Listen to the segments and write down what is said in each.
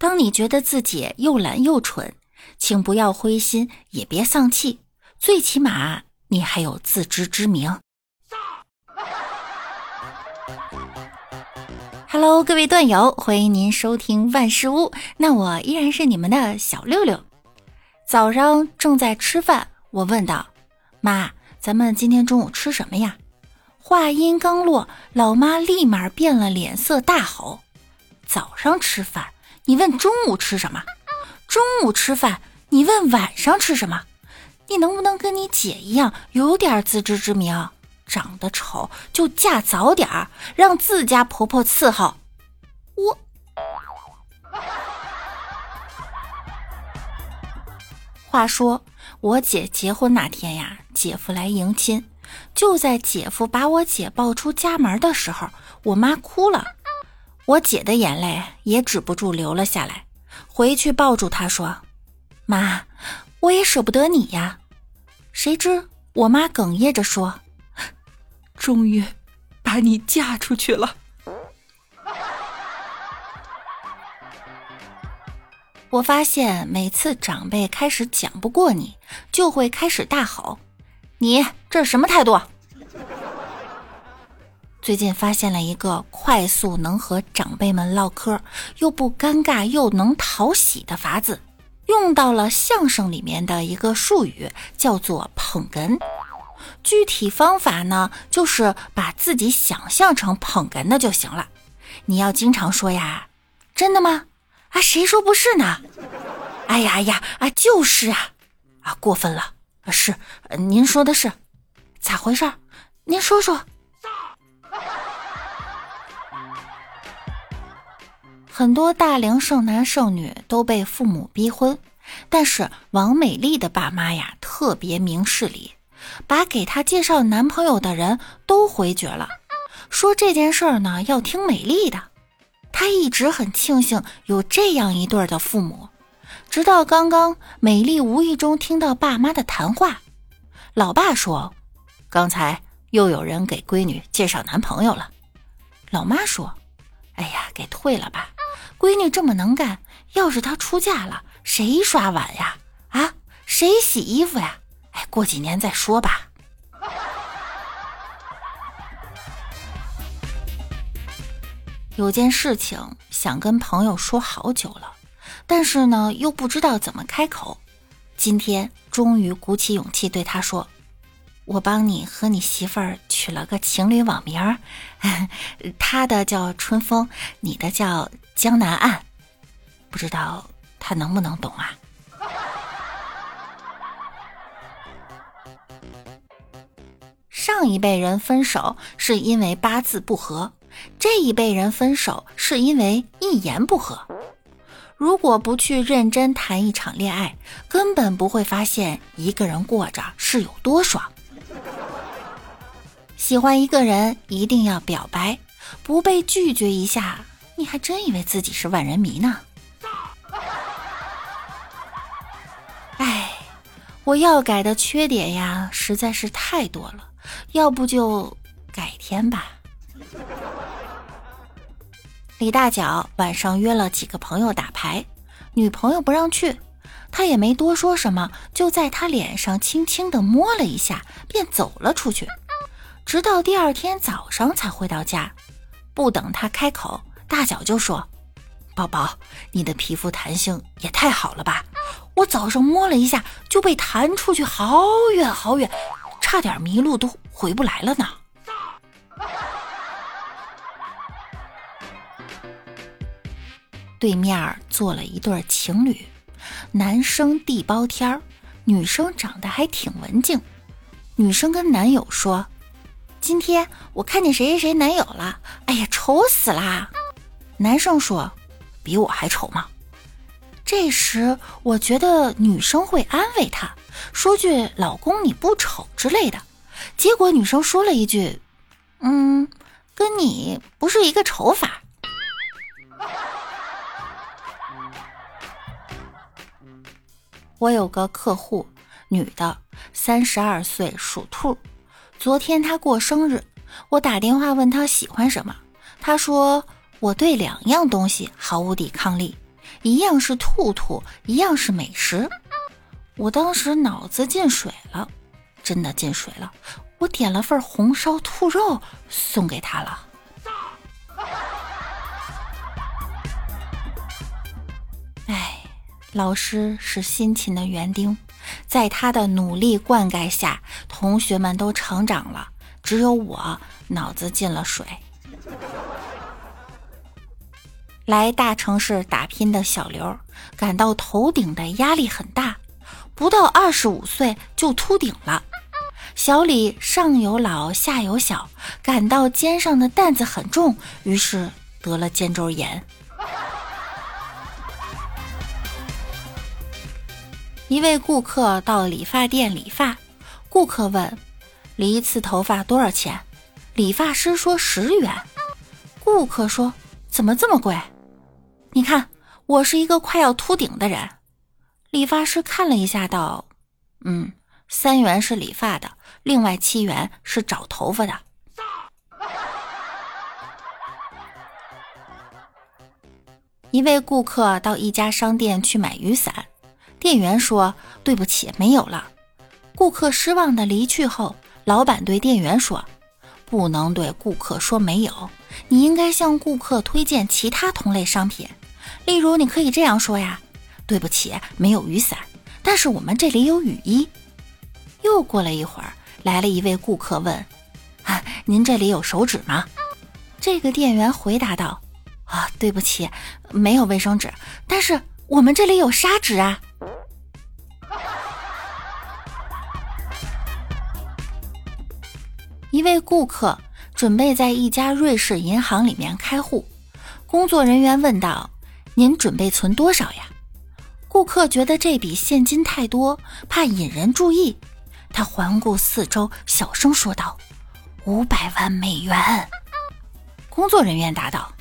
当你觉得自己又懒又蠢，请不要灰心，也别丧气，最起码你还有自知之明。Hello，各位段友，欢迎您收听万事屋。那我依然是你们的小六六。早上正在吃饭，我问道：“妈，咱们今天中午吃什么呀？”话音刚落，老妈立马变了脸色，大吼：“早上吃饭，你问中午吃什么？中午吃饭，你问晚上吃什么？你能不能跟你姐一样，有点自知之明？”长得丑就嫁早点儿，让自家婆婆伺候。我话说，我姐结婚那天呀，姐夫来迎亲。就在姐夫把我姐抱出家门的时候，我妈哭了，我姐的眼泪也止不住流了下来。回去抱住她说：“妈，我也舍不得你呀。”谁知我妈哽咽着说。终于把你嫁出去了。我发现每次长辈开始讲不过你，就会开始大吼：“你这是什么态度？”最近发现了一个快速能和长辈们唠嗑，又不尴尬又能讨喜的法子，用到了相声里面的一个术语，叫做捧哏。具体方法呢，就是把自己想象成捧哏的就行了。你要经常说呀，真的吗？啊，谁说不是呢？哎呀呀啊，就是啊，啊，过分了。是，您说的是，咋回事？您说说。很多大龄剩男剩女都被父母逼婚，但是王美丽的爸妈呀，特别明事理。把给她介绍男朋友的人都回绝了，说这件事儿呢要听美丽的。她一直很庆幸有这样一对的父母，直到刚刚，美丽无意中听到爸妈的谈话。老爸说：“刚才又有人给闺女介绍男朋友了。”老妈说：“哎呀，给退了吧，闺女这么能干，要是她出嫁了，谁刷碗呀？啊，谁洗衣服呀？”哎过几年再说吧。有件事情想跟朋友说好久了，但是呢又不知道怎么开口。今天终于鼓起勇气对他说：“我帮你和你媳妇儿取了个情侣网名儿，他的叫春风，你的叫江南岸，不知道他能不能懂啊？”上一辈人分手是因为八字不合，这一辈人分手是因为一言不合。如果不去认真谈一场恋爱，根本不会发现一个人过着是有多爽。喜欢一个人一定要表白，不被拒绝一下，你还真以为自己是万人迷呢？哎，我要改的缺点呀，实在是太多了。要不就改天吧。李大脚晚上约了几个朋友打牌，女朋友不让去，他也没多说什么，就在他脸上轻轻的摸了一下，便走了出去。直到第二天早上才回到家，不等他开口，大脚就说：“宝宝，你的皮肤弹性也太好了吧！我早上摸了一下，就被弹出去好远好远。”差点迷路都回不来了呢。对面坐了一对情侣，男生地包天儿，女生长得还挺文静。女生跟男友说：“今天我看见谁谁谁男友了，哎呀，丑死啦！”男生说：“比我还丑吗？”这时我觉得女生会安慰他。说句“老公你不丑”之类的，结果女生说了一句：“嗯，跟你不是一个丑法。”我有个客户，女的，三十二岁，属兔。昨天她过生日，我打电话问她喜欢什么，她说我对两样东西毫无抵抗力，一样是兔兔，一样是美食。我当时脑子进水了，真的进水了。我点了份红烧兔肉送给他了。哎，老师是辛勤的园丁，在他的努力灌溉下，同学们都成长了，只有我脑子进了水。来大城市打拼的小刘感到头顶的压力很大，不到二十五岁就秃顶了。小李上有老下有小，感到肩上的担子很重，于是得了肩周炎。一位顾客到理发店理发，顾客问：“理一次头发多少钱？”理发师说：“十元。”顾客说：“怎么这么贵？”你看，我是一个快要秃顶的人。理发师看了一下，道：“嗯，三元是理发的，另外七元是找头发的。”一位顾客到一家商店去买雨伞，店员说：“对不起，没有了。”顾客失望的离去后，老板对店员说：“不能对顾客说没有，你应该向顾客推荐其他同类商品。”例如，你可以这样说呀：“对不起，没有雨伞，但是我们这里有雨衣。”又过了一会儿，来了一位顾客问：“啊，您这里有手纸吗？”这个店员回答道：“啊，对不起，没有卫生纸，但是我们这里有砂纸啊。”一位顾客准备在一家瑞士银行里面开户，工作人员问道。您准备存多少呀？顾客觉得这笔现金太多，怕引人注意，他环顾四周，小声说道：“五百万美元。”工作人员答道：“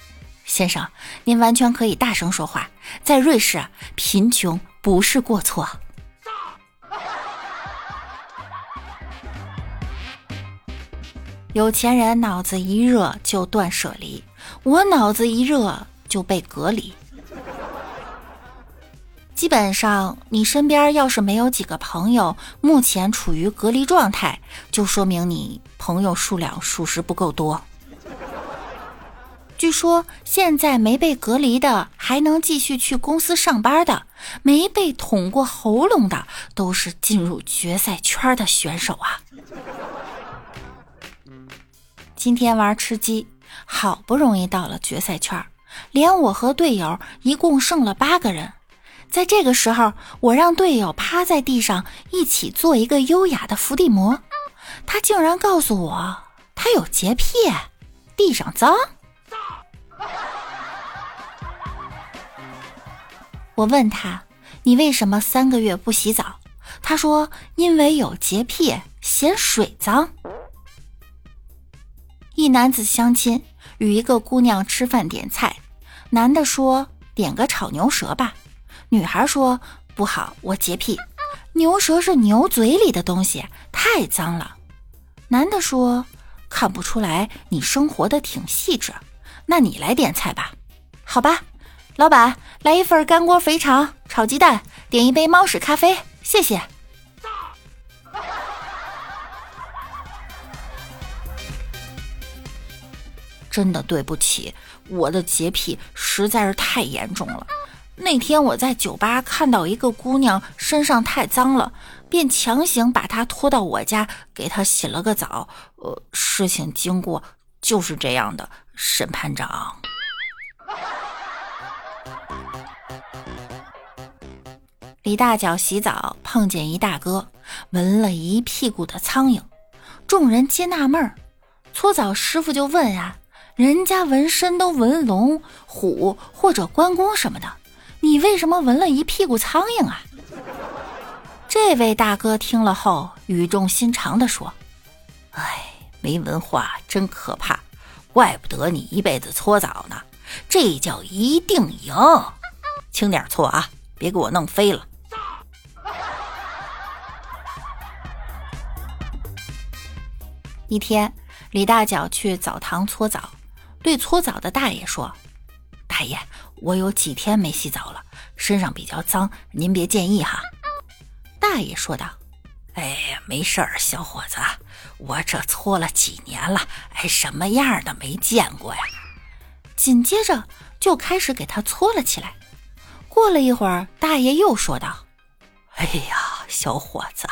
先生，您完全可以大声说话，在瑞士，贫穷不是过错。”有钱人脑子一热就断舍离，我脑子一热就被隔离。基本上，你身边要是没有几个朋友目前处于隔离状态，就说明你朋友数量属实不够多。据说现在没被隔离的还能继续去公司上班的，没被捅过喉咙的都是进入决赛圈的选手啊！今天玩吃鸡，好不容易到了决赛圈，连我和队友一共剩了八个人。在这个时候，我让队友趴在地上一起做一个优雅的伏地魔，他竟然告诉我他有洁癖，地上脏。我问他：“你为什么三个月不洗澡？”他说：“因为有洁癖，嫌水脏。”一男子相亲，与一个姑娘吃饭点菜，男的说：“点个炒牛舌吧。”女孩说：“不好，我洁癖，牛舌是牛嘴里的东西，太脏了。”男的说：“看不出来，你生活的挺细致，那你来点菜吧。”好吧，老板，来一份干锅肥肠炒鸡蛋，点一杯猫屎咖啡，谢谢。真的对不起，我的洁癖实在是太严重了。那天我在酒吧看到一个姑娘身上太脏了，便强行把她拖到我家，给她洗了个澡。呃，事情经过就是这样的，审判长。李大脚洗澡碰见一大哥，闻了一屁股的苍蝇，众人皆纳闷儿。搓澡师傅就问呀：“人家纹身都纹龙、虎或者关公什么的。”你为什么纹了一屁股苍蝇啊？这位大哥听了后语重心长地说：“哎，没文化真可怕，怪不得你一辈子搓澡呢，这叫一定赢。轻点搓啊，别给我弄飞了。”一天，李大脚去澡堂搓澡，对搓澡的大爷说：“大爷。”我有几天没洗澡了，身上比较脏，您别介意哈。”大爷说道：“哎，没事儿，小伙子，我这搓了几年了，哎，什么样的没见过呀？”紧接着就开始给他搓了起来。过了一会儿，大爷又说道：“哎呀，小伙子，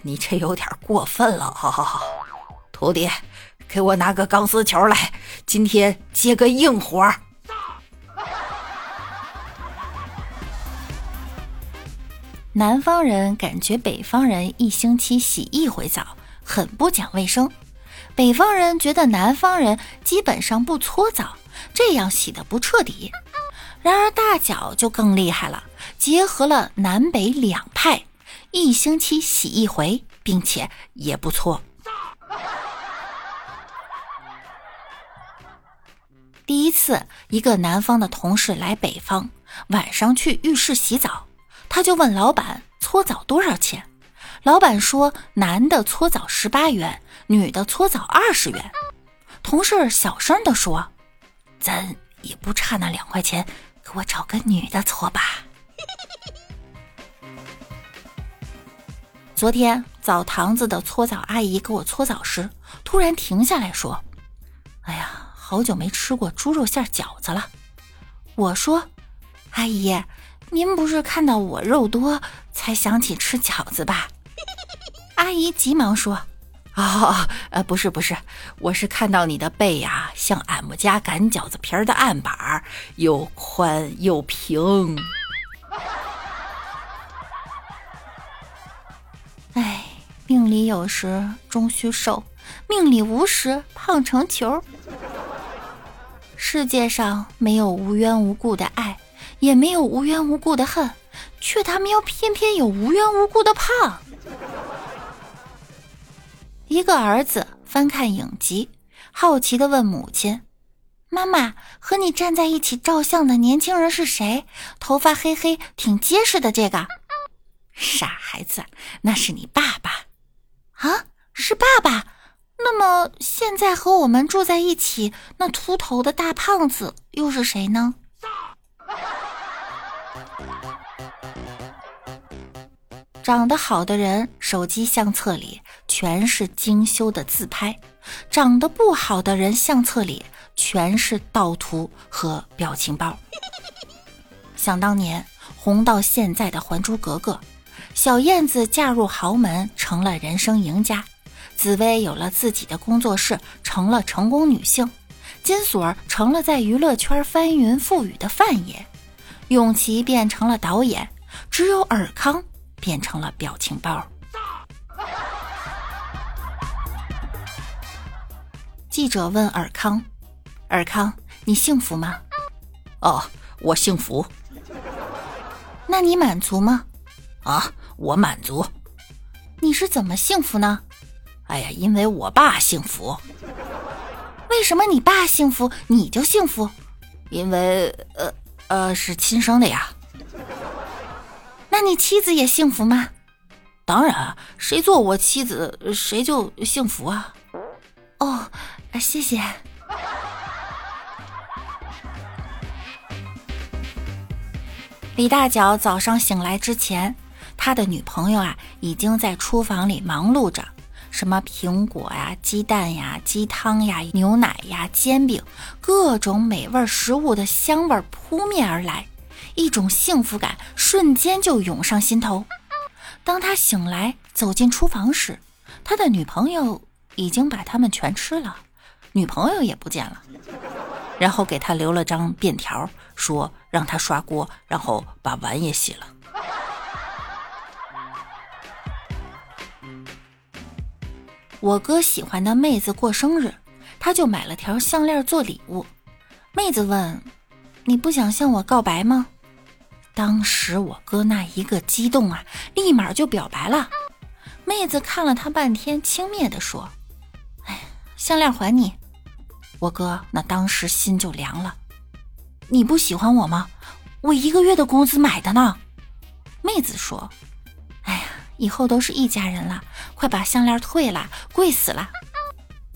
你这有点过分了啊！徒弟，给我拿个钢丝球来，今天接个硬活儿。”南方人感觉北方人一星期洗一回澡很不讲卫生，北方人觉得南方人基本上不搓澡，这样洗的不彻底。然而大脚就更厉害了，结合了南北两派，一星期洗一回，并且也不搓。第一次，一个南方的同事来北方，晚上去浴室洗澡。他就问老板搓澡多少钱，老板说男的搓澡十八元，女的搓澡二十元。同事小声的说：“咱也不差那两块钱，给我找个女的搓吧。”昨天澡堂子的搓澡阿姨给我搓澡时，突然停下来说：“哎呀，好久没吃过猪肉馅饺子了。”我说：“阿姨。”您不是看到我肉多才想起吃饺子吧？阿姨急忙说：“啊，呃，不是不是，我是看到你的背呀，像俺们家擀饺子皮儿的案板，又宽又平。” 哎，命里有时终须瘦，命里无时胖成球。世界上没有无缘无故的爱。也没有无缘无故的恨，却他喵偏偏有无缘无故的胖。一个儿子翻看影集，好奇的问母亲：“妈妈，和你站在一起照相的年轻人是谁？头发黑黑，挺结实的。”这个傻孩子，那是你爸爸啊，是爸爸。那么现在和我们住在一起，那秃头的大胖子又是谁呢？长得好的人，手机相册里全是精修的自拍；长得不好的人，相册里全是盗图和表情包。想当年红到现在的《还珠格格》，小燕子嫁入豪门，成了人生赢家；紫薇有了自己的工作室，成了成功女性；金锁成了在娱乐圈翻云覆雨的范爷；永琪变成了导演，只有尔康。变成了表情包。记者问尔康：“尔康，你幸福吗？”“哦，我幸福。”“那你满足吗？”“啊，我满足。”“你是怎么幸福呢？”“哎呀，因为我爸幸福。”“为什么你爸幸福你就幸福？”“因为呃呃是亲生的呀。”那你妻子也幸福吗？当然，谁做我妻子，谁就幸福啊！哦，谢谢。李大脚早上醒来之前，他的女朋友啊已经在厨房里忙碌着，什么苹果呀、鸡蛋呀、鸡汤呀、牛奶呀、煎饼，各种美味食物的香味扑面而来。一种幸福感瞬间就涌上心头。当他醒来走进厨房时，他的女朋友已经把它们全吃了，女朋友也不见了。然后给他留了张便条，说让他刷锅，然后把碗也洗了。我哥喜欢的妹子过生日，他就买了条项链做礼物。妹子问：“你不想向我告白吗？”当时我哥那一个激动啊，立马就表白了。妹子看了他半天，轻蔑地说：“哎，项链还你。”我哥那当时心就凉了。你不喜欢我吗？我一个月的工资买的呢。妹子说：“，以后都是一家人了，快把项链退了，贵死了。”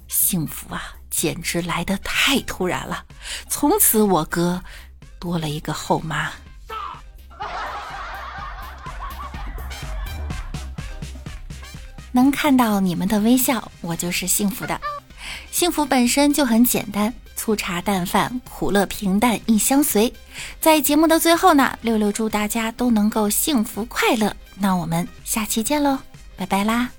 幸福啊，简直来得太突然了。从此我哥。多了一个后妈。能看到你们的微笑，我就是幸福的。幸福本身就很简单，粗茶淡饭，苦乐平淡亦相随。在节目的最后呢，六六祝大家都能够幸福快乐。那我们下期见喽，拜拜啦！